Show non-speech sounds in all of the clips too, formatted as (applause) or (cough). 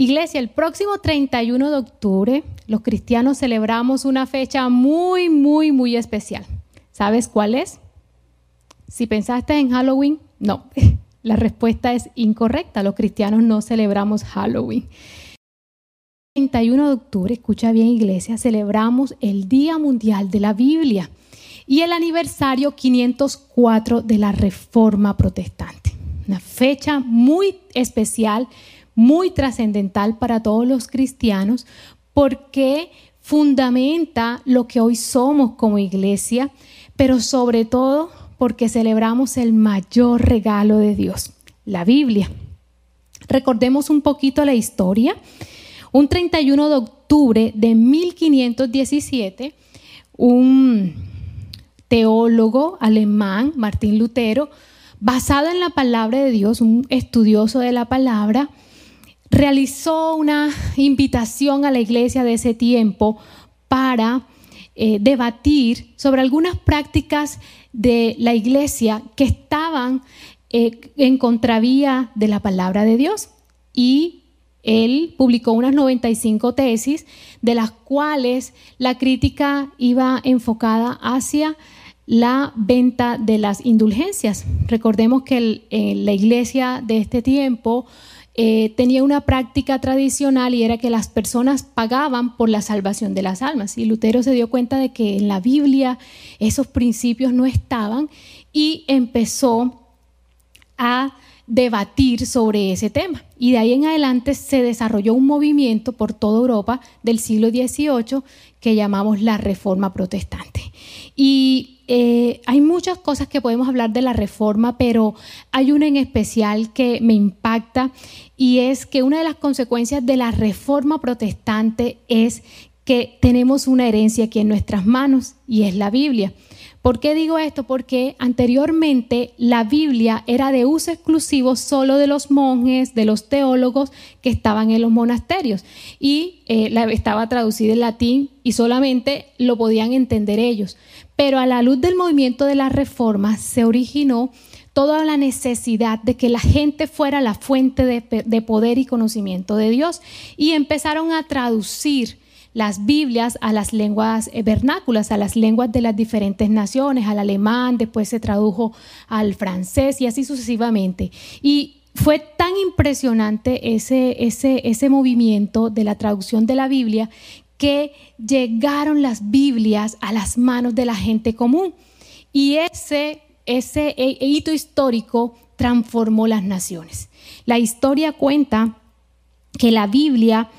Iglesia, el próximo 31 de octubre los cristianos celebramos una fecha muy, muy, muy especial. ¿Sabes cuál es? Si pensaste en Halloween, no, (laughs) la respuesta es incorrecta. Los cristianos no celebramos Halloween. El 31 de octubre, escucha bien iglesia, celebramos el Día Mundial de la Biblia y el aniversario 504 de la Reforma Protestante. Una fecha muy especial muy trascendental para todos los cristianos porque fundamenta lo que hoy somos como iglesia, pero sobre todo porque celebramos el mayor regalo de Dios, la Biblia. Recordemos un poquito la historia. Un 31 de octubre de 1517, un teólogo alemán, Martín Lutero, basado en la palabra de Dios, un estudioso de la palabra, realizó una invitación a la iglesia de ese tiempo para eh, debatir sobre algunas prácticas de la iglesia que estaban eh, en contravía de la palabra de Dios. Y él publicó unas 95 tesis, de las cuales la crítica iba enfocada hacia la venta de las indulgencias. Recordemos que la iglesia de este tiempo eh, tenía una práctica tradicional y era que las personas pagaban por la salvación de las almas. Y Lutero se dio cuenta de que en la Biblia esos principios no estaban y empezó a debatir sobre ese tema. Y de ahí en adelante se desarrolló un movimiento por toda Europa del siglo XVIII que llamamos la Reforma Protestante. Y eh, hay muchas cosas que podemos hablar de la reforma, pero hay una en especial que me impacta y es que una de las consecuencias de la reforma protestante es que tenemos una herencia aquí en nuestras manos y es la Biblia. ¿Por qué digo esto? Porque anteriormente la Biblia era de uso exclusivo solo de los monjes, de los teólogos que estaban en los monasterios y eh, estaba traducida en latín y solamente lo podían entender ellos. Pero a la luz del movimiento de la reforma se originó toda la necesidad de que la gente fuera la fuente de, poder y conocimiento de Dios y empezaron a traducir las Biblias a las lenguas eh, vernáculas, a las lenguas de las diferentes naciones, al alemán, después se tradujo al francés y así sucesivamente. Y fue tan impresionante ese, ese, ese movimiento de la traducción de la Biblia que llegaron las Biblias a las manos de la gente común. Y ese, ese hito histórico transformó las naciones. La historia cuenta que la Biblia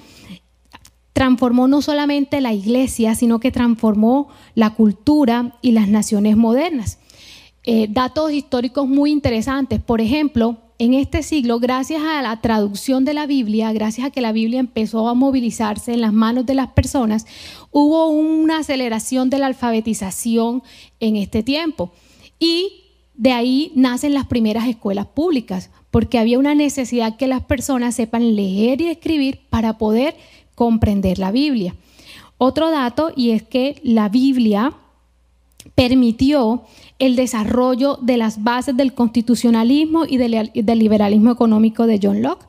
transformó no solamente la iglesia, sino que transformó la cultura y las naciones modernas. Eh, datos históricos muy interesantes. Por ejemplo, en este siglo, gracias a la traducción de la Biblia, gracias a que la Biblia empezó a movilizarse en las manos de las personas, hubo una aceleración de la alfabetización en este tiempo. Y de ahí nacen las primeras escuelas públicas, porque había una necesidad que las personas sepan leer y escribir para poder comprender la Biblia. Otro dato, y es que la Biblia permitió el desarrollo de las bases del constitucionalismo y del, liberalismo económico de John Locke.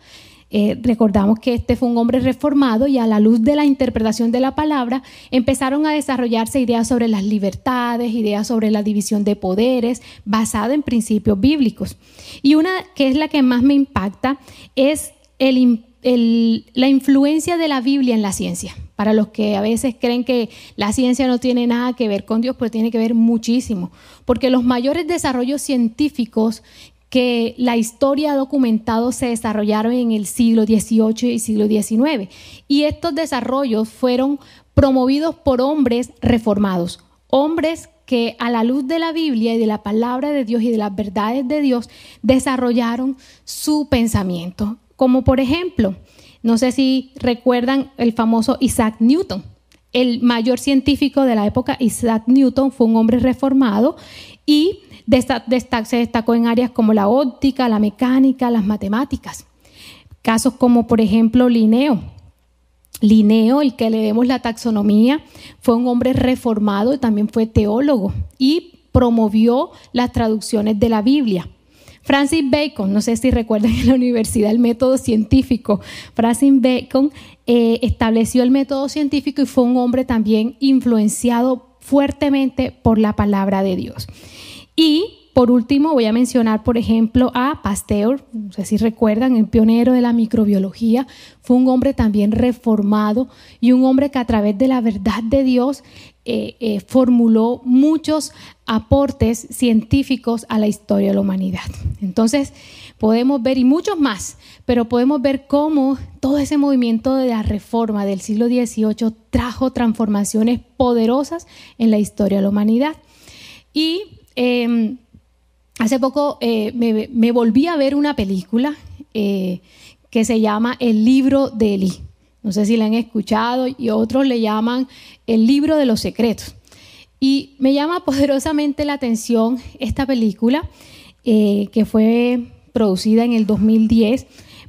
Eh, recordamos que este fue un hombre reformado y a la luz de la interpretación de la palabra empezaron a desarrollarse ideas sobre las libertades, ideas sobre la división de poderes, basada en principios bíblicos. Y una que es la que más me impacta es la influencia de la Biblia en la ciencia. Para los que a veces creen que la ciencia no tiene nada que ver con Dios, pero tiene que ver muchísimo, porque los mayores desarrollos científicos que la historia ha documentado se desarrollaron en el siglo XVIII y siglo XIX, y estos desarrollos fueron promovidos por hombres reformados, hombres que a la luz de la Biblia y de la palabra de Dios y de las verdades de Dios desarrollaron su pensamiento, como por ejemplo, no sé si recuerdan el famoso Isaac Newton. El mayor científico de la época, Isaac Newton, fue un hombre reformado y se destacó en áreas como la óptica, la mecánica, las matemáticas. Casos como, por ejemplo, Linneo. Linneo, el que le vemos la taxonomía, fue un hombre reformado y también fue teólogo y promovió las traducciones de la Biblia. Francis Bacon, no sé si recuerdan en la universidad el método científico, Francis Bacon eh, estableció el método científico y fue un hombre también influenciado fuertemente por la palabra de Dios. Y por último, voy a mencionar, por ejemplo, a Pasteur, no sé si recuerdan, el pionero de la microbiología, fue un hombre también reformado y un hombre que a través de la verdad de Dios eh, eh, formuló muchos aportes científicos a la historia de la humanidad. Entonces, podemos ver, y muchos más, pero podemos ver cómo todo ese movimiento de la reforma del siglo XVIII trajo transformaciones poderosas en la historia de la humanidad. Y em, hace poco eh, me, volví a ver una película que se llama El libro de Eli. No sé si la han escuchado y otros le llaman el libro de los secretos. Y me llama poderosamente la atención esta película eh, que fue producida en el 2010,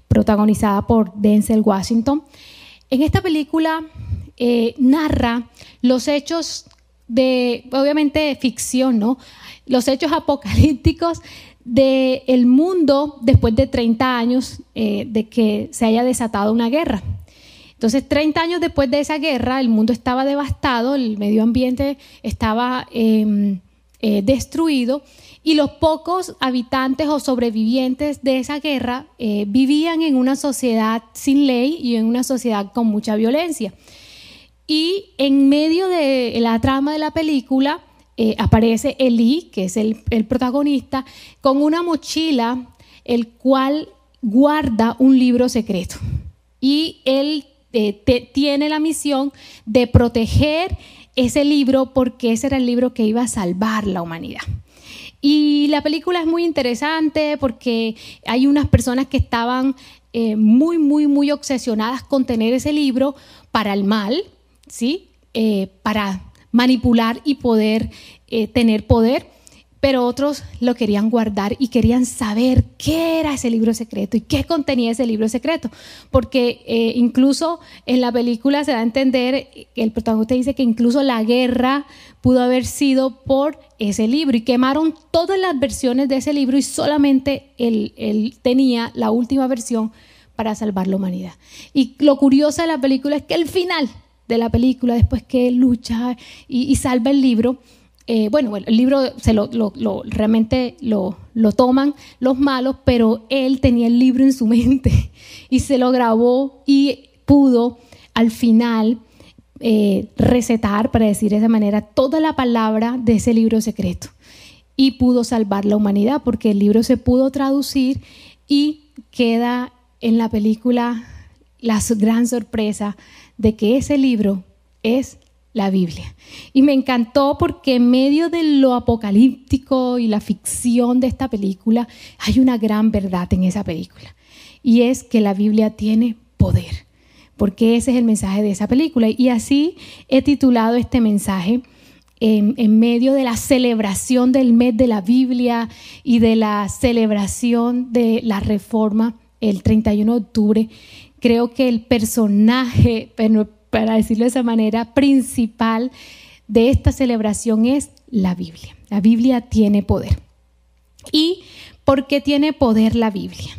protagonizada por Denzel Washington. En esta película eh, narra los hechos de, obviamente, ficción, ¿no? Los hechos (laughs) apocalípticos del el mundo después de 30 años eh, de que se haya desatado una guerra. Entonces, 30 años después de esa guerra, el mundo estaba devastado, el medio ambiente estaba em, eh, destruido y los pocos habitantes o sobrevivientes de esa guerra eh, vivían en una sociedad sin ley y en una sociedad con mucha violencia. Y en medio de la trama de la película eh, aparece Eli, que es el, el protagonista, con una mochila, el cual guarda un libro secreto. Y él eh, tiene la misión de proteger ese libro porque ese era el libro que iba a salvar la humanidad. Y la película es muy interesante porque hay unas personas que estaban eh, muy, muy, muy obsesionadas con tener ese libro para el mal, ¿sí? Eh, para manipular y poder tener poder pero otros lo querían guardar y querían saber qué era ese libro secreto y qué contenía ese libro secreto. Porque eh, incluso en la película se da a entender, el protagonista dice que incluso la guerra pudo haber sido por ese libro y quemaron todas las versiones de ese libro y solamente él, tenía la última versión para salvar la humanidad. Y lo curioso de la película es que el final de la película, después que lucha y salva el libro, eh, bueno, el libro se lo, realmente lo, toman los malos, pero él tenía el libro en su (laughs) mente y se lo grabó y pudo al final eh, recetar, para decir de esa manera, toda la palabra de ese libro secreto. Y pudo salvar la humanidad porque el libro se pudo traducir y queda en la película la gran sorpresa de que ese libro es la Biblia. Y me encantó porque en medio de lo apocalíptico y la ficción de esta película, hay una gran verdad en esa película. Y es que la Biblia tiene poder, porque ese es el mensaje de esa película. Y así he titulado este mensaje en, en medio de la celebración del mes de la Biblia y de la celebración de la reforma el 31 de octubre. Creo que el personaje, para decirlo de esa manera, principal de esta celebración es la Biblia. La Biblia tiene poder. ¿Y por qué tiene poder la Biblia?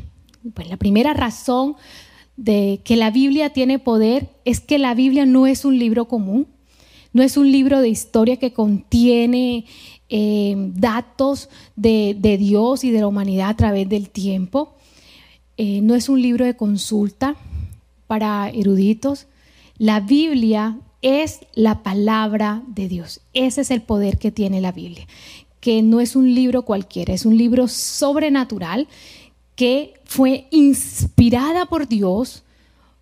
Pues la primera razón de que la Biblia tiene poder es que la Biblia no es un libro común, no es un libro de historia que contiene eh, datos de, Dios y de la humanidad a través del tiempo, eh, no es un libro de consulta para eruditos, la Biblia es la palabra de Dios. Ese es el poder que tiene la Biblia, que no es un libro cualquiera, es un libro sobrenatural que fue inspirada por Dios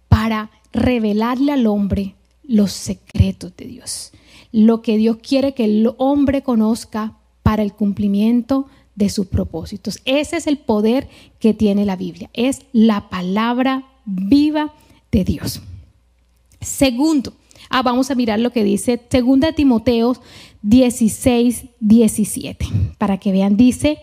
para revelarle al hombre los secretos de Dios, lo que Dios quiere que el hombre conozca para el cumplimiento de sus propósitos. Ese es el poder que tiene la Biblia, es la palabra viva de Dios. Segundo, ah, vamos a mirar lo que dice 2 Timoteo 16, 17, para que vean, dice,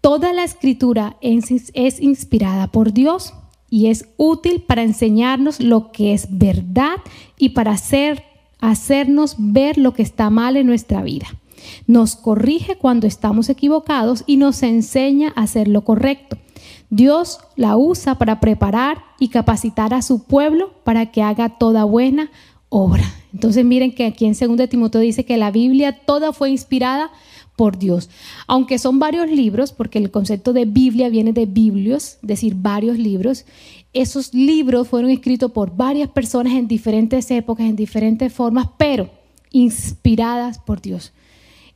toda la escritura es, es inspirada por Dios y es útil para enseñarnos lo que es verdad y para hacer, hacernos ver lo que está mal en nuestra vida. Nos corrige cuando estamos equivocados y nos enseña a hacer lo correcto. Dios la usa para preparar y capacitar a su pueblo para que haga toda buena obra. Entonces miren que aquí en 2 Timoteo dice que la Biblia toda fue inspirada por Dios. Aunque son varios libros, porque el concepto de Biblia viene de biblios, es decir, varios libros, esos libros fueron escritos por varias personas en diferentes épocas, en diferentes formas, pero inspiradas por Dios.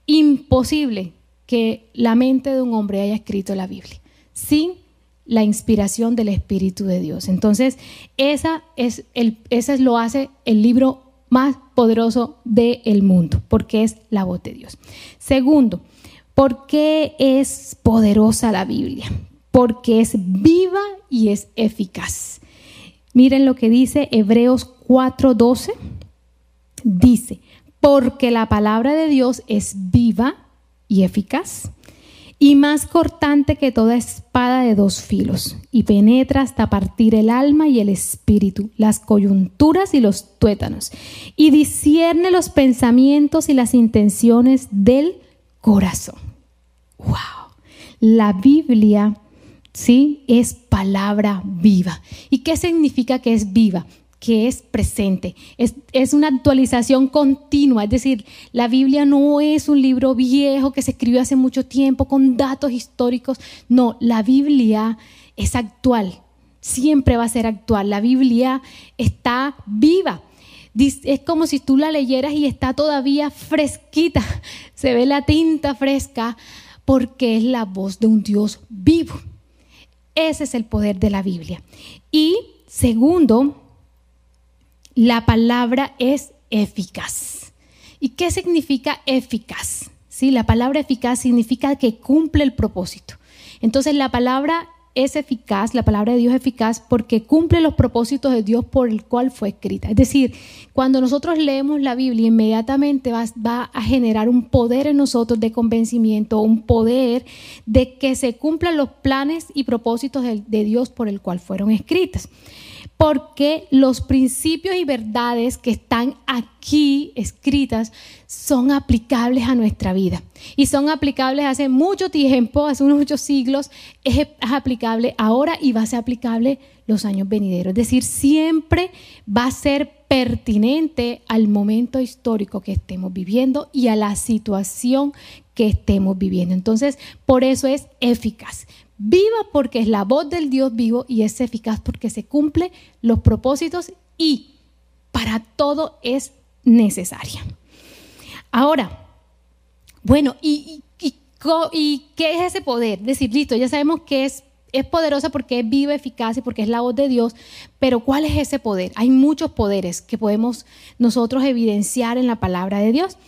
Imposible que la mente de un hombre haya escrito la Biblia sin la inspiración del Espíritu de Dios. Entonces, esa es, el, esa es lo hace el libro más poderoso del mundo, porque es la voz de Dios. Segundo, ¿por qué es poderosa la Biblia? Porque es viva y es eficaz. Miren lo que dice Hebreos 4:12. Dice, porque la palabra de Dios es viva y eficaz y más cortante que toda espada de dos filos, y penetra hasta partir el alma y el espíritu, las coyunturas y los tuétanos, y discierne los pensamientos y las intenciones del corazón. ¡Wow! La Biblia, ¿sí? Es palabra viva. ¿Y qué significa que es viva? Que es presente. Es, una actualización continua, es decir, la Biblia no es un libro viejo que se escribió hace mucho tiempo con datos históricos. No, la Biblia es actual, siempre va a ser actual. La Biblia está viva. Es como si tú la leyeras y está todavía fresquita, (laughs) se ve la tinta fresca porque es la voz de un Dios vivo. Ese es el poder de la Biblia. Y segundo, la palabra es eficaz. ¿Y qué significa eficaz? ¿Sí? La palabra eficaz significa que cumple el propósito. Entonces la palabra es eficaz, la palabra de Dios es eficaz porque cumple los propósitos de Dios por el cual fue escrita. Es decir, cuando nosotros leemos la Biblia, inmediatamente va, a generar un poder en nosotros de convencimiento, un poder de que se cumplan los planes y propósitos de, de Dios por el cual fueron escritas porque los principios y verdades que están aquí escritas son aplicables a nuestra vida. Y son aplicables hace mucho tiempo, hace unos muchos siglos, es, aplicable ahora y va a ser aplicable los años venideros. Es decir, siempre va a ser pertinente al momento histórico que estemos viviendo y a la situación que estemos viviendo. Entonces, por eso es eficaz. Viva porque es la voz del Dios vivo y es eficaz porque se cumple los propósitos y para todo es necesaria. Ahora, bueno, ¿y, qué es ese poder? Decir, listo, ya sabemos que es poderosa porque es viva, eficaz y porque es la voz de Dios, pero ¿cuál es ese poder? Hay muchos poderes que podemos nosotros evidenciar en la palabra de Dios.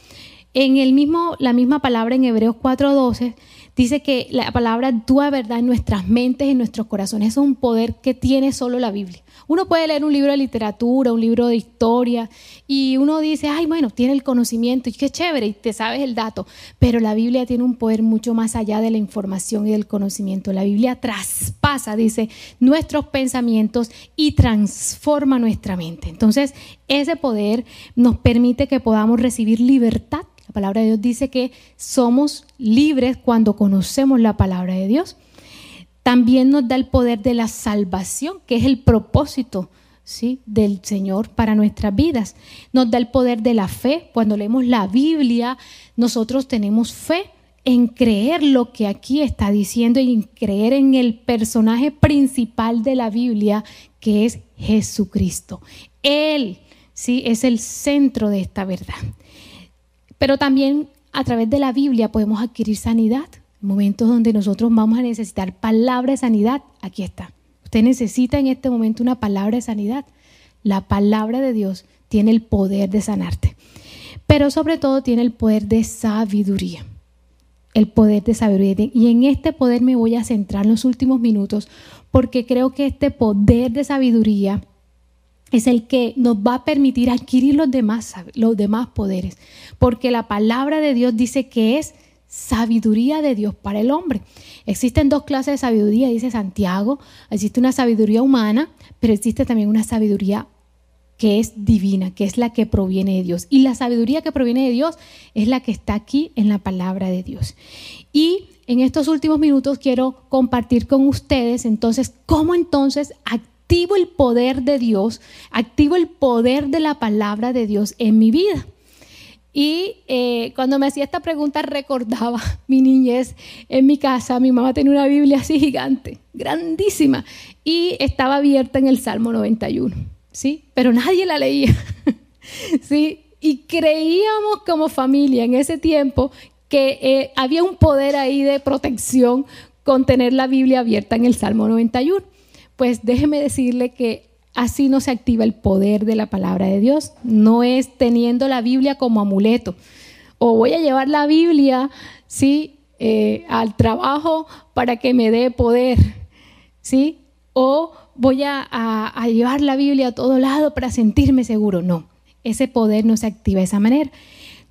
En el mismo, la misma palabra en Hebreos 4:12 Dice que la palabra actúa verdad en nuestras mentes y en nuestros corazones. Es un poder que tiene solo la Biblia. Uno puede leer un libro de literatura, un libro de historia, y uno dice, ay, bueno, tiene el conocimiento, y qué chévere, y te sabes el dato. Pero la Biblia tiene un poder mucho más allá de la información y del conocimiento. La Biblia traspasa, dice, nuestros pensamientos y transforma nuestra mente. Entonces, ese poder nos permite que podamos recibir libertad la palabra de Dios dice que somos libres cuando conocemos la palabra de Dios. También nos da el poder de la salvación, que es el propósito ¿sí? del Señor para nuestras vidas. Nos da el poder de la fe. Cuando leemos la Biblia, nosotros tenemos fe en creer lo que aquí está diciendo y en creer en el personaje principal de la Biblia, que es Jesucristo. Él, sí, es el centro de esta verdad. Pero también a través de la Biblia podemos adquirir sanidad. Momentos donde nosotros vamos a necesitar palabra de sanidad, aquí está. Usted necesita en este momento una palabra de sanidad. La palabra de Dios tiene el poder de sanarte. Pero sobre todo tiene el poder de sabiduría. El poder de sabiduría. Y en este poder me voy a centrar en los últimos minutos porque creo que este poder de sabiduría es el que nos va a permitir adquirir los demás, los demás poderes, porque la palabra de Dios dice que es sabiduría de Dios para el hombre. Existen dos clases de sabiduría, dice Santiago. Existe una sabiduría humana, pero existe también una sabiduría que es divina, que es la que proviene de Dios. Y la sabiduría que proviene de Dios es la que está aquí en la palabra de Dios. Y en estos últimos minutos quiero compartir con ustedes entonces cómo entonces activo el poder de Dios, activo el poder de la palabra de Dios en mi vida. Y eh, cuando me hacía esta pregunta recordaba (laughs) mi niñez en mi casa. Mi mamá tenía una Biblia así gigante, grandísima, y estaba abierta en el Salmo 91, ¿sí? Pero nadie la leía, (laughs) ¿sí? Y creíamos como familia en ese tiempo que eh, había un poder ahí de protección con tener la Biblia abierta en el Salmo 91. Pues déjeme decirle que así no se activa el poder de la palabra de Dios. No es teniendo la Biblia como amuleto. O voy a llevar la Biblia, ¿sí? Eh, al trabajo para que me dé poder, ¿sí? O voy a, a llevar la Biblia a todo lado para sentirme seguro. No, ese poder no se activa de esa manera.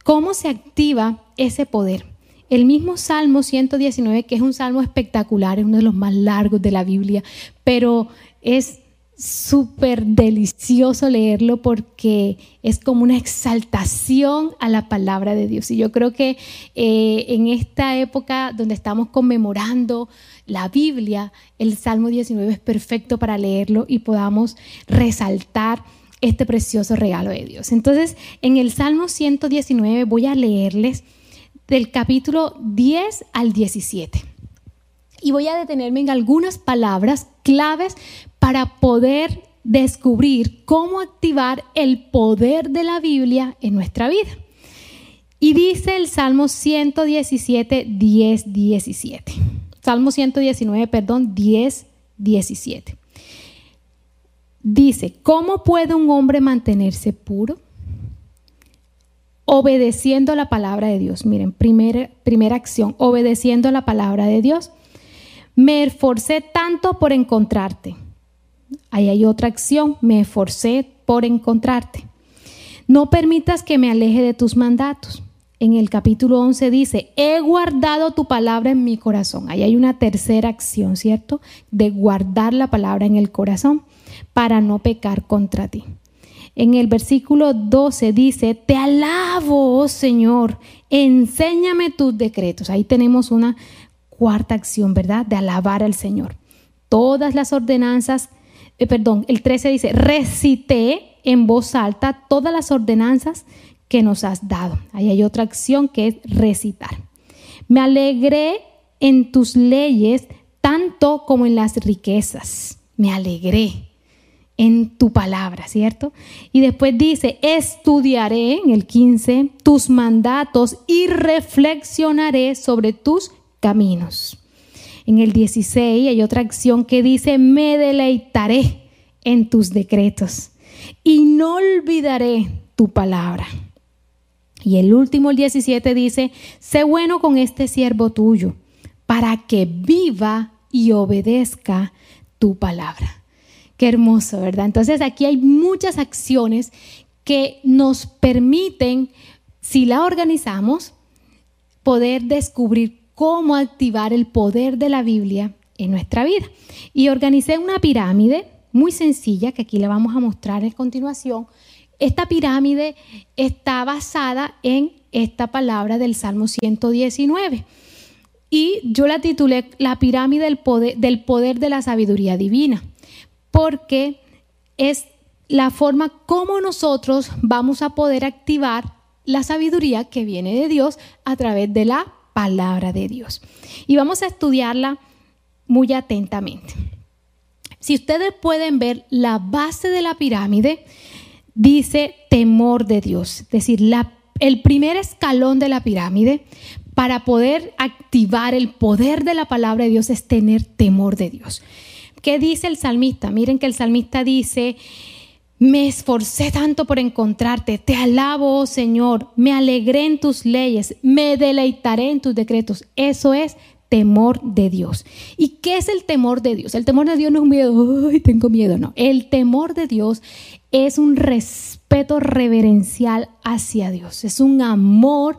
¿Cómo se activa ese poder? El mismo Salmo 119, que es un salmo espectacular, es uno de los más largos de la Biblia, pero es súper delicioso leerlo porque es como una exaltación a la palabra de Dios. Y yo creo que eh, en esta época donde estamos conmemorando la Biblia, el Salmo 19 es perfecto para leerlo y podamos resaltar este precioso regalo de Dios. Entonces, en el Salmo 119 voy a leerles del capítulo 10 al 17. Y voy a detenerme en algunas palabras claves para poder descubrir cómo activar el poder de la Biblia en nuestra vida. Y dice el Salmo 117, 10, 17. Salmo 119, perdón, 10, 17. Dice, ¿cómo puede un hombre mantenerse puro? Obedeciendo la palabra de Dios. Miren, primera, primera acción, obedeciendo la palabra de Dios. Me esforcé tanto por encontrarte. Ahí hay otra acción, me esforcé por encontrarte. No permitas que me aleje de tus mandatos. En el capítulo 11 dice, he guardado tu palabra en mi corazón. Ahí hay una tercera acción, ¿cierto? De guardar la palabra en el corazón para no pecar contra ti. En el versículo 12 dice, te alabo, oh Señor, enséñame tus decretos. Ahí tenemos una cuarta acción, ¿verdad? De alabar al Señor. Todas las ordenanzas, eh, perdón, el 13 dice, recité en voz alta todas las ordenanzas que nos has dado. Ahí hay otra acción que es recitar. Me alegré en tus leyes tanto como en las riquezas. Me alegré en tu palabra, ¿cierto? Y después dice, estudiaré en el 15 tus mandatos y reflexionaré sobre tus caminos. En el 16 hay otra acción que dice, me deleitaré en tus decretos y no olvidaré tu palabra. Y el último, el 17, dice, sé bueno con este siervo tuyo, para que viva y obedezca tu palabra. Qué hermoso, ¿verdad? Entonces aquí hay muchas acciones que nos permiten, si la organizamos, poder descubrir cómo activar el poder de la Biblia en nuestra vida. Y organicé una pirámide muy sencilla, que aquí le vamos a mostrar a continuación. Esta pirámide está basada en esta palabra del Salmo 119. Y yo la titulé La pirámide del poder, del poder de la sabiduría divina porque es la forma como nosotros vamos a poder activar la sabiduría que viene de Dios a través de la palabra de Dios. Y vamos a estudiarla muy atentamente. Si ustedes pueden ver la base de la pirámide, dice temor de Dios, es decir, el primer escalón de la pirámide para poder activar el poder de la palabra de Dios es tener temor de Dios. ¿Qué dice el salmista? Miren que el salmista dice, me esforcé tanto por encontrarte, te alabo, oh Señor, me alegré en tus leyes, me deleitaré en tus decretos. Eso es temor de Dios. ¿Y qué es el temor de Dios? El temor de Dios no es un miedo, ay, tengo miedo, no. El temor de Dios es un respeto reverencial hacia Dios, es un amor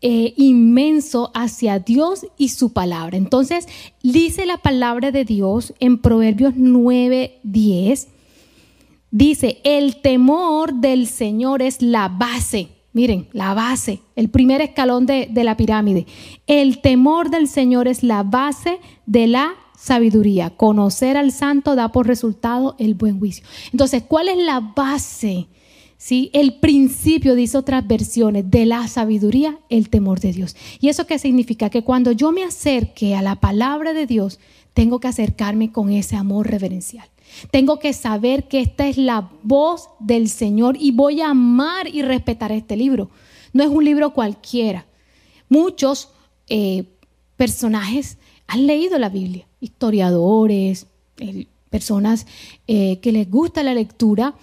eh, inmenso hacia Dios y su palabra. Entonces, dice la palabra de Dios en Proverbios 9, 10, Dice, el temor del Señor es la base. Miren, la base, el primer escalón de, la pirámide. El temor del Señor es la base de la sabiduría. Conocer al santo da por resultado el buen juicio. Entonces, ¿cuál es la base? ¿Sí? El principio, dice otras versiones, de la sabiduría, el temor de Dios. ¿Y eso qué significa? Que cuando yo me acerque a la palabra de Dios, tengo que acercarme con ese amor reverencial. Tengo que saber que esta es la voz del Señor y voy a amar y respetar este libro. No es un libro cualquiera. Muchos eh, personajes han leído la Biblia, historiadores, personas eh, que les gusta la lectura,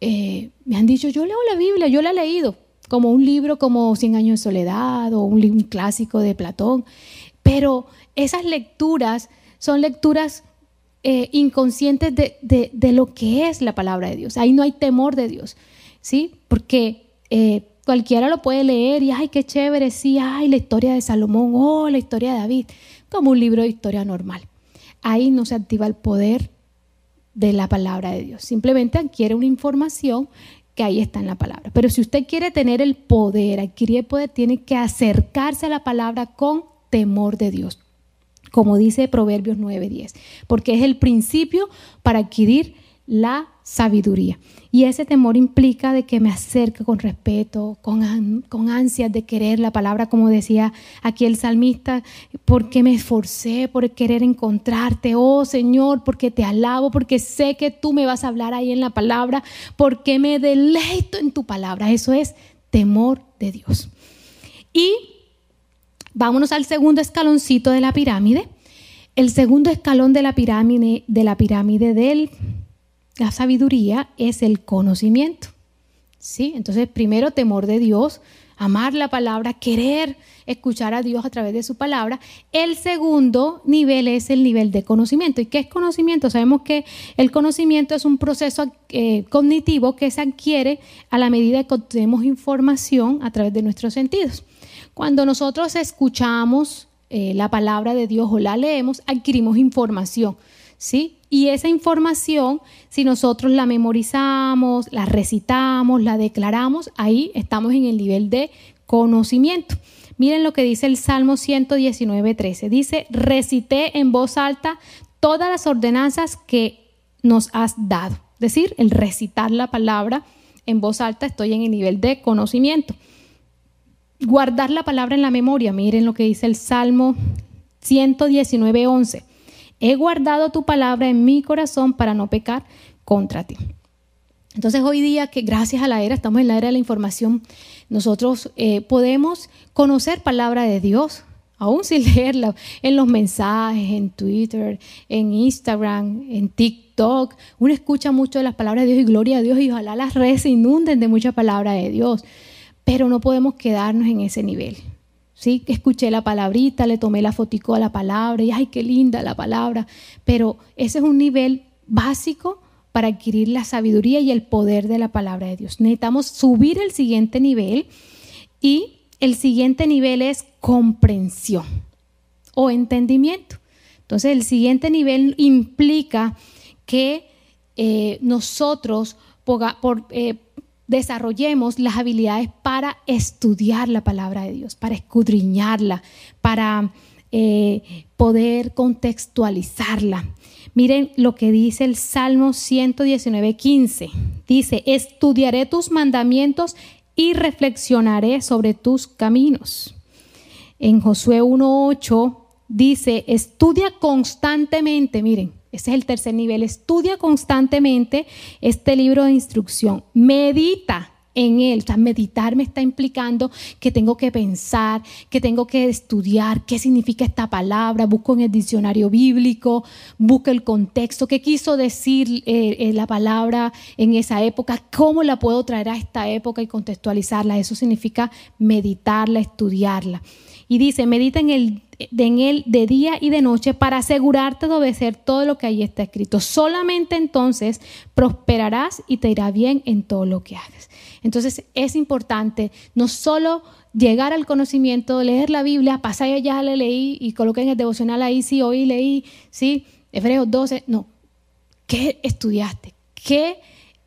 eh, me han dicho, yo leo la Biblia, yo la he leído, como un libro como Cien años de soledad o un, un clásico de Platón, pero esas lecturas son lecturas eh, inconscientes de, lo que es la palabra de Dios. Ahí no hay temor de Dios, ¿sí? Porque eh, cualquiera lo puede leer y, ay, qué chévere, sí, ay, la historia de Salomón, oh, la historia de David, como un libro de historia normal. Ahí no se activa el poder de la palabra de Dios. Simplemente adquiere una información que ahí está en la palabra. Pero si usted quiere tener el poder, adquirir el poder, tiene que acercarse a la palabra con temor de Dios como dice Proverbios 9:10, porque es el principio para adquirir la sabiduría. Y ese temor implica de que me acerque con respeto, con, con ansias de querer la palabra, como decía aquí el salmista, porque me esforcé por querer encontrarte, oh Señor, porque te alabo, porque sé que tú me vas a hablar ahí en la palabra, porque me deleito en tu palabra. Eso es temor de Dios. Y Vámonos al segundo escaloncito de la pirámide. El segundo escalón de la pirámide de la pirámide de la sabiduría es el conocimiento. ¿Sí? Entonces, primero temor de Dios, amar la palabra, querer escuchar a Dios a través de su palabra. El segundo nivel es el nivel de conocimiento. ¿Y qué es conocimiento? Sabemos que el conocimiento es un proceso eh, cognitivo que se adquiere a la medida que obtenemos información a través de nuestros sentidos. Cuando nosotros escuchamos eh, la palabra de Dios o la leemos, adquirimos información, ¿sí? Y esa información, si nosotros la memorizamos, la recitamos, la declaramos, ahí estamos en el nivel de conocimiento. Miren lo que dice el Salmo 119, 13. Dice, recité en voz alta todas las ordenanzas que nos has dado. Es decir, el recitar la palabra en voz alta, estoy en el nivel de conocimiento guardar la palabra en la memoria. Miren lo que dice el Salmo 119, 11. He guardado tu palabra en mi corazón para no pecar contra ti. Entonces hoy día que gracias a la era, estamos en la era de la información, nosotros eh, podemos conocer palabra de Dios, aún sin (laughs) leerla, en los mensajes, en Twitter, en Instagram, en TikTok. Uno escucha mucho de las palabras de Dios y gloria a Dios y ojalá las redes se inunden de mucha palabra de Dios pero no podemos quedarnos en ese nivel. ¿sí? Escuché la palabrita, le tomé la fotico a la palabra y ¡ay, qué linda la palabra! Pero ese es un nivel básico para adquirir la sabiduría y el poder de la palabra de Dios. Necesitamos subir el siguiente nivel y el siguiente nivel es comprensión o entendimiento. Entonces el siguiente nivel implica que eh, nosotros eh, desarrollemos las habilidades para estudiar la palabra de Dios, para escudriñarla, para eh, poder contextualizarla. Miren lo que dice el Salmo 119, 15. Dice, estudiaré tus mandamientos y reflexionaré sobre tus caminos. En Josué 1.8 dice, estudia constantemente, miren, ese es el tercer nivel. Estudia constantemente este libro de instrucción. Medita en él. O sea, meditar me está implicando que tengo que pensar, que tengo que estudiar qué significa esta palabra. Busco en el diccionario bíblico, busco el contexto, qué quiso decir eh, eh, la palabra en esa época, cómo la puedo traer a esta época y contextualizarla. Eso significa meditarla, estudiarla. Y dice, medita en, el, en él de día y de noche para asegurarte de obedecer todo lo que ahí está escrito. Solamente entonces prosperarás y te irá bien en todo lo que hagas. Entonces es importante no solo llegar al conocimiento, leer la Biblia, pasar ya la leí y coloqué en el devocional ahí, sí, hoy leí, sí, Hebreos 12, no. ¿Qué estudiaste? ¿Qué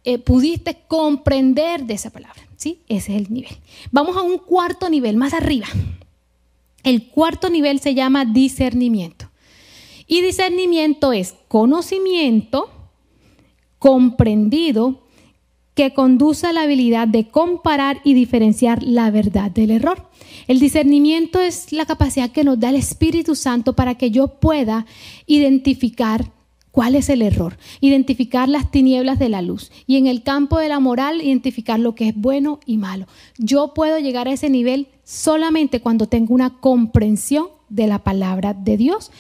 eh, pudiste comprender de esa palabra. ¿sí? Ese es el nivel. Vamos a un cuarto nivel, más arriba. El cuarto nivel se llama discernimiento. Y discernimiento es conocimiento comprendido que conduce a la habilidad de comparar y diferenciar la verdad del error. El discernimiento es la capacidad que nos da el Espíritu Santo para que yo pueda identificar cuál es el error, identificar las tinieblas de la luz y en el campo de la moral identificar lo que es bueno y malo. Yo puedo llegar a ese nivel solamente cuando tengo una comprensión de la palabra de Dios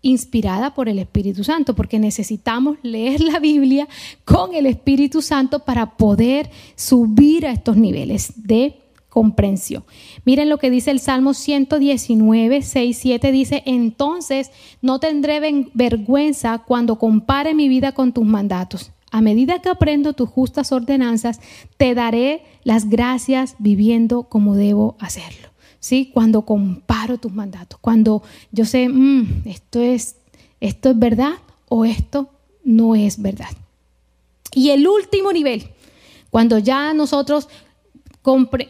inspirada por el Espíritu Santo, porque necesitamos leer la Biblia con el Espíritu Santo para poder subir a estos niveles de comprensión. Miren lo que dice el Salmo 119, 6, 7, dice, entonces no tendré vergüenza cuando compare mi vida con tus mandatos. A medida que aprendo tus justas ordenanzas, te daré las gracias viviendo como debo hacerlo. ¿sí? Cuando comparo tus mandatos, cuando yo sé, mm, esto, es, esto es verdad o esto no es verdad. Y el último nivel, cuando ya nosotros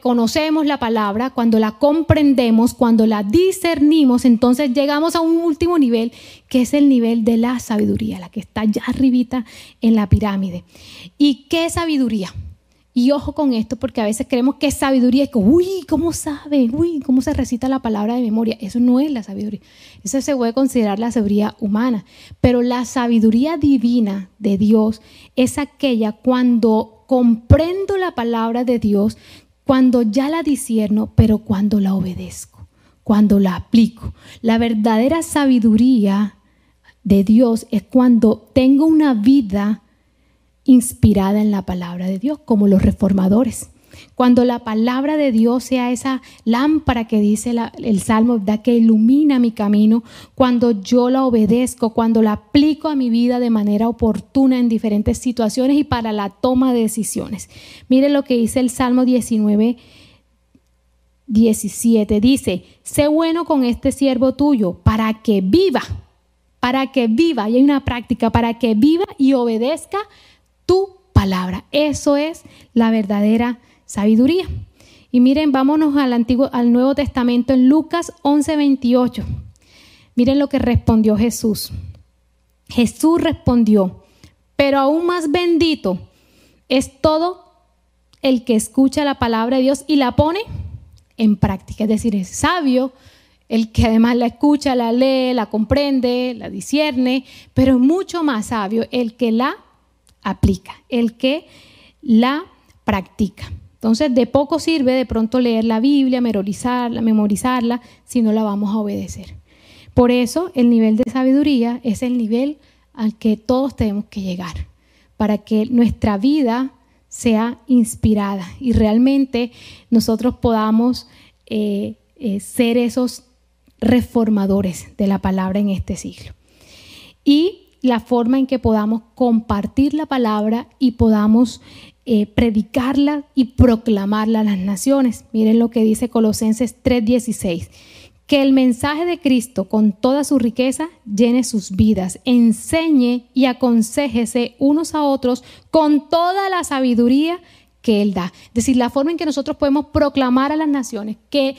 conocemos la palabra, cuando la comprendemos, cuando la discernimos, entonces llegamos a un último nivel, que es el nivel de la sabiduría, la que está ya arribita en la pirámide. ¿Y qué sabiduría? Y ojo con esto, porque a veces creemos que sabiduría es que, uy, ¿cómo sabe? Uy, ¿cómo se recita la palabra de memoria? Eso no es la sabiduría. Eso se puede considerar la sabiduría humana. Pero la sabiduría divina de Dios es aquella cuando comprendo la palabra de Dios, cuando ya la disierno, pero cuando la obedezco, cuando la aplico. La verdadera sabiduría de Dios es cuando tengo una vida inspirada en la palabra de Dios, como los reformadores. Cuando la palabra de Dios sea esa lámpara que dice el Salmo, que ilumina mi camino, cuando yo la obedezco, cuando la aplico a mi vida de manera oportuna en diferentes situaciones y para la toma de decisiones. Mire lo que dice el Salmo 19, 17. Dice, sé bueno con este siervo tuyo para que viva, para que viva, y hay una práctica, para que viva y obedezca tu palabra. Eso es la verdadera sabiduría. Y miren, vámonos al Antiguo, al Nuevo Testamento en Lucas 11:28. Miren lo que respondió Jesús. Jesús respondió, pero aún más bendito es todo el que escucha la palabra de Dios y la pone en práctica. Es decir, es sabio el que además la escucha, la lee, la comprende, la discierne, pero es mucho más sabio el que la aplica, el que la practica. Entonces, de poco sirve de pronto leer la Biblia, memorizarla, memorizarla, si no la vamos a obedecer. Por eso, el nivel de sabiduría es el nivel al que todos tenemos que llegar, para que nuestra vida sea inspirada y realmente nosotros podamos eh, eh, ser esos reformadores de la palabra en este siglo. Y la forma en que podamos compartir la palabra y podamos eh, predicarla y proclamarla a las naciones. Miren lo que dice Colosenses 3:16. Que el mensaje de Cristo con toda su riqueza llene sus vidas, enseñe y aconsejese unos a otros con toda la sabiduría que Él da. Es decir, la forma en que nosotros podemos proclamar a las naciones que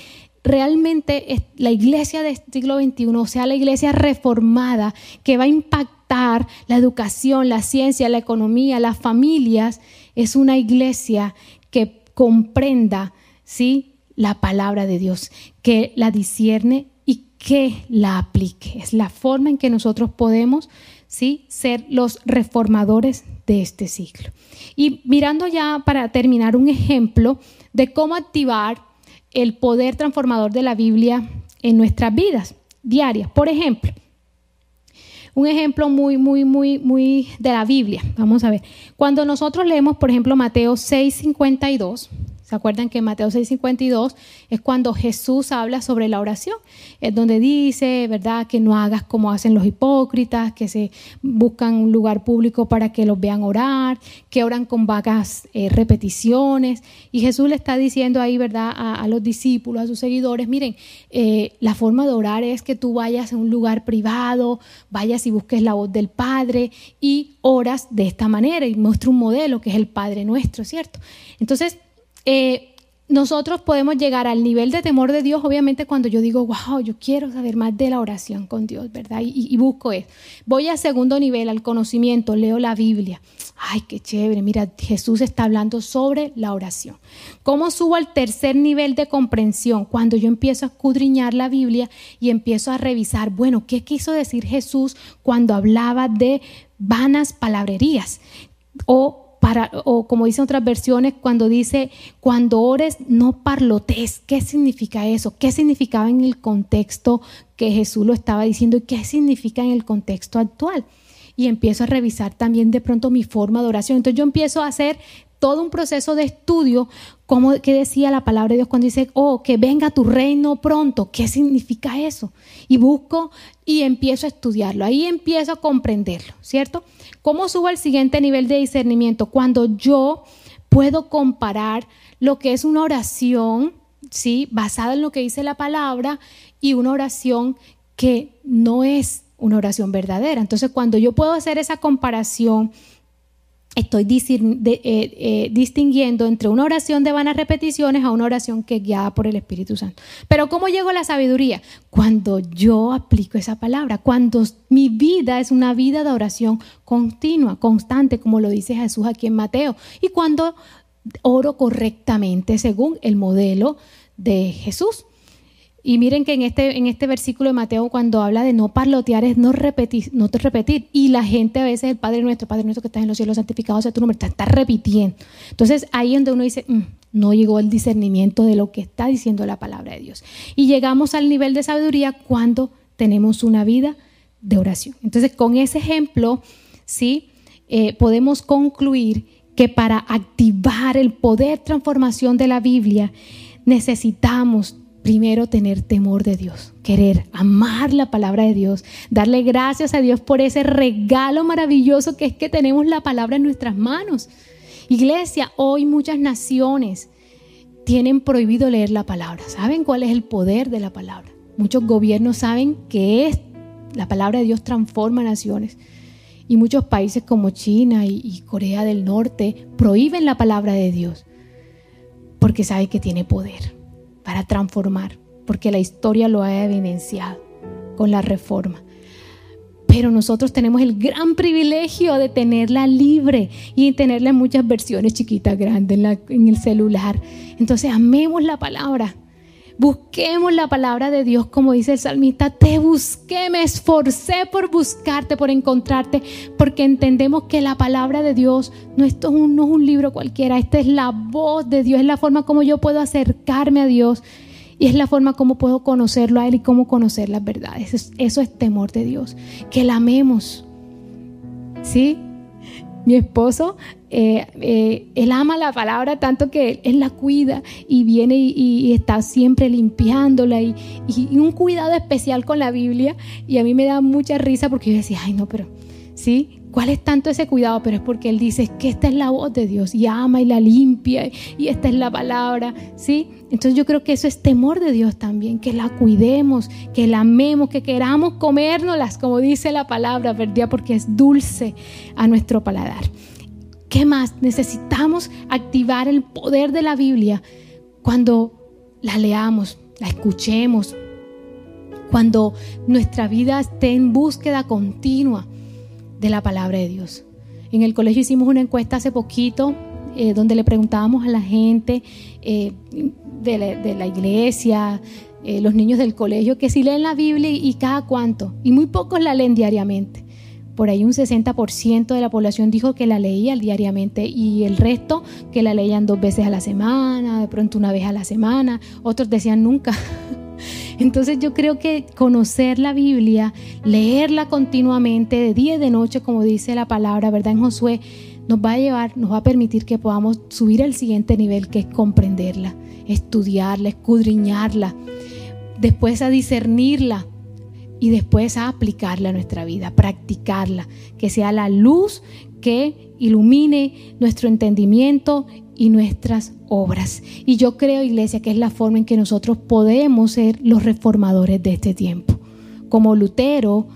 realmente la iglesia del siglo XXI sea la iglesia reformada que va a impactar la educación, la ciencia, la economía, las familias, es una iglesia que comprenda ¿sí? la palabra de Dios, que la discierne y que la aplique. Es la forma en que nosotros podemos ¿sí? ser los reformadores de este siglo. Y mirando ya para terminar un ejemplo de cómo activar el poder transformador de la Biblia en nuestras vidas diarias. Por ejemplo, un ejemplo muy, muy, muy, muy de la Biblia. Vamos a ver. Cuando nosotros leemos, por ejemplo, Mateo 6, 52, ¿Se acuerdan que Mateo 6:52 es cuando Jesús habla sobre la oración? Es donde dice, ¿verdad? Que no hagas como hacen los hipócritas, que se buscan un lugar público para que los vean orar, que oran con vagas eh, repeticiones. Y Jesús le está diciendo ahí, ¿verdad? A, los discípulos, a sus seguidores, miren, eh, la forma de orar es que tú vayas a un lugar privado, vayas y busques la voz del Padre y oras de esta manera y muestra un modelo que es el Padre nuestro, ¿cierto? Entonces, eh, nosotros podemos llegar al nivel de temor de Dios, obviamente, cuando yo digo, wow, yo quiero saber más de la oración con Dios, ¿verdad? Y, busco eso. Voy al segundo nivel, al conocimiento, leo la Biblia. Ay, qué chévere, mira, Jesús está hablando sobre la oración. ¿Cómo subo al tercer nivel de comprensión? Cuando yo empiezo a escudriñar la Biblia y empiezo a revisar, bueno, ¿qué quiso decir Jesús cuando hablaba de vanas palabrerías? O o como dicen otras versiones, cuando dice, cuando ores, no parlotes. ¿Qué significa eso? ¿Qué significaba en el contexto que Jesús lo estaba diciendo y qué significa en el contexto actual? Y empiezo a revisar también de pronto mi forma de oración. Entonces yo empiezo a hacer todo un proceso de estudio, como que decía la palabra de Dios cuando dice, oh, que venga tu reino pronto, ¿qué significa eso? Y busco y empiezo a estudiarlo, ahí empiezo a comprenderlo, ¿cierto? ¿Cómo subo al siguiente nivel de discernimiento? Cuando yo puedo comparar lo que es una oración, ¿sí? Basada en lo que dice la palabra y una oración que no es una oración verdadera. Entonces, cuando yo puedo hacer esa comparación, estoy eh, eh, distinguiendo entre una oración de vanas repeticiones a una oración que es guiada por el Espíritu Santo. Pero ¿cómo llego a la sabiduría? Cuando yo aplico esa palabra, cuando mi vida es una vida de oración continua, constante, como lo dice Jesús aquí en Mateo, y cuando oro correctamente según el modelo de Jesús. Y miren que en este, en este versículo de Mateo, cuando habla de no parlotear, es no repetir, no te repetir. Y la gente a veces, el Padre nuestro, Padre nuestro que estás en los cielos, santificado sea tu nombre, está, repitiendo. Entonces ahí es donde uno dice, mm, no llegó el discernimiento de lo que está diciendo la palabra de Dios. Y llegamos al nivel de sabiduría cuando tenemos una vida de oración. Entonces, con ese ejemplo, sí, eh, podemos concluir que para activar el poder transformación de la Biblia, necesitamos primero tener temor de Dios, querer, amar la palabra de Dios, darle gracias a Dios por ese regalo maravilloso que es que tenemos la palabra en nuestras manos. Iglesia, hoy muchas naciones tienen prohibido leer la palabra. ¿Saben cuál es el poder de la palabra? Muchos gobiernos saben que es la palabra de Dios transforma naciones. Y muchos países como China y, y Corea del Norte prohíben la palabra de Dios porque saben que tiene poder para transformar, porque la historia lo ha evidenciado con la reforma. Pero nosotros tenemos el gran privilegio de tenerla libre y tenerla en muchas versiones chiquitas, grandes, en, en el celular. Entonces, amemos la palabra. Busquemos la palabra de Dios, como dice el salmista, te busqué, me esforcé por buscarte, por encontrarte, porque entendemos que la palabra de Dios no, esto no es un libro cualquiera, esta es la voz de Dios, es la forma como yo puedo acercarme a Dios y es la forma como puedo conocerlo a Él y cómo conocer las verdades. Eso, eso es temor de Dios, que la amemos. ¿Sí? Mi esposo eh, eh, él ama la palabra tanto que él, la cuida y viene y, está siempre limpiándola y, un cuidado especial con la Biblia. Y a mí me da mucha risa porque yo decía, ay no, pero sí, ¿cuál es tanto ese cuidado? Pero es porque él dice que esta es la voz de Dios y ama y la limpia y esta es la palabra, ¿sí? Entonces yo creo que eso es temor de Dios también, que la cuidemos, que la amemos, que queramos comérnoslas, como dice la palabra, ¿verdad? Porque es dulce a nuestro paladar. ¿Qué más? Necesitamos activar el poder de la Biblia cuando la leamos, la escuchemos, cuando nuestra vida esté en búsqueda continua de la palabra de Dios. En el colegio hicimos una encuesta hace poquito eh, donde le preguntábamos a la gente eh, de, la, iglesia, eh, los niños del colegio, que si leen la Biblia y cada cuánto. Y muy pocos la leen diariamente por ahí un 60% de la población dijo que la leía diariamente y el resto que la leían dos veces a la semana, de pronto una vez a la semana, otros decían nunca. (laughs) Entonces yo creo que conocer la Biblia, leerla continuamente de día y de noche, como dice la palabra, ¿verdad? En Josué, nos va a llevar, nos va a permitir que podamos subir al siguiente nivel, que es comprenderla, estudiarla, escudriñarla, después a discernirla y después a aplicarla a nuestra vida, practicarla, que sea la luz que ilumine nuestro entendimiento y nuestras obras. Y yo creo, iglesia, que es la forma en que nosotros podemos ser los reformadores de este tiempo. Como Lutero,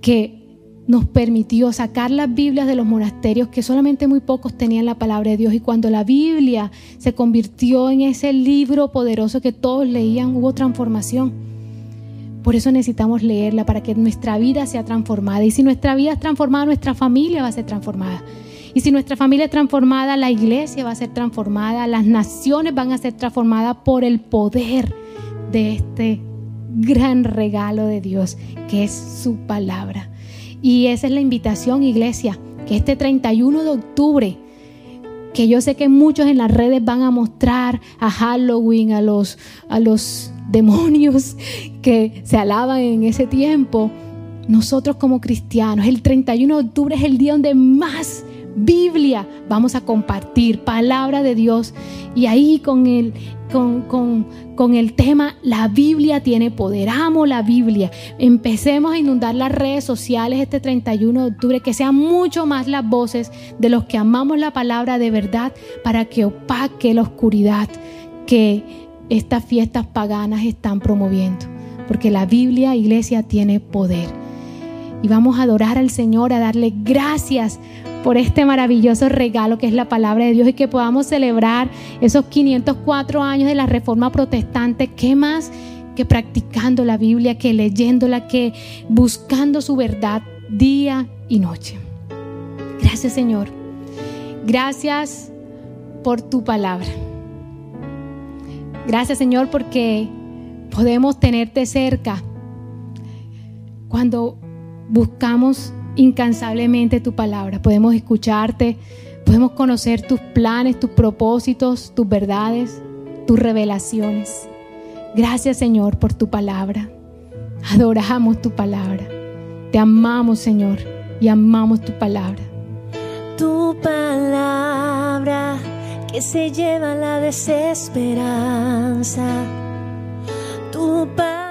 que nos permitió sacar las Biblias de los monasterios que solamente muy pocos tenían la palabra de Dios y cuando la Biblia se convirtió en ese libro poderoso que todos leían, hubo transformación. Por eso necesitamos leerla para que nuestra vida sea transformada. Y si nuestra vida es transformada, nuestra familia va a ser transformada. Y si nuestra familia es transformada, la iglesia va a ser transformada, las naciones van a ser transformadas por el poder de este gran regalo de Dios, que es su palabra. Y esa es la invitación, iglesia, que este 31 de octubre, que yo sé que muchos en las redes van a mostrar a Halloween, a los, a los demonios que se alaban en ese tiempo, nosotros como cristianos, el 31 de octubre es el día donde más Biblia vamos a compartir, palabra de Dios. Y ahí con el, con, con, el tema La Biblia tiene poder. Amo la Biblia. Empecemos a inundar las redes sociales este 31 de octubre, que sean mucho más las voces de los que amamos la palabra de verdad para que opaque la oscuridad que estas fiestas paganas están promoviendo. Porque la Biblia, iglesia, tiene poder. Y vamos a adorar al Señor, a darle gracias por este maravilloso regalo que es la palabra de Dios y que podamos celebrar esos 504 años de la Reforma Protestante. ¿Qué más que practicando la Biblia, que leyéndola, que buscando su verdad día y noche? Gracias Señor. Gracias por tu palabra. Gracias Señor porque podemos tenerte cerca cuando buscamos incansablemente tu palabra. Podemos escucharte, podemos conocer tus planes, tus propósitos, tus verdades, tus revelaciones. Gracias Señor por tu palabra. Adoramos tu palabra. Te amamos Señor y amamos tu palabra. Tu palabra que se lleva la desesperanza. Tu palabra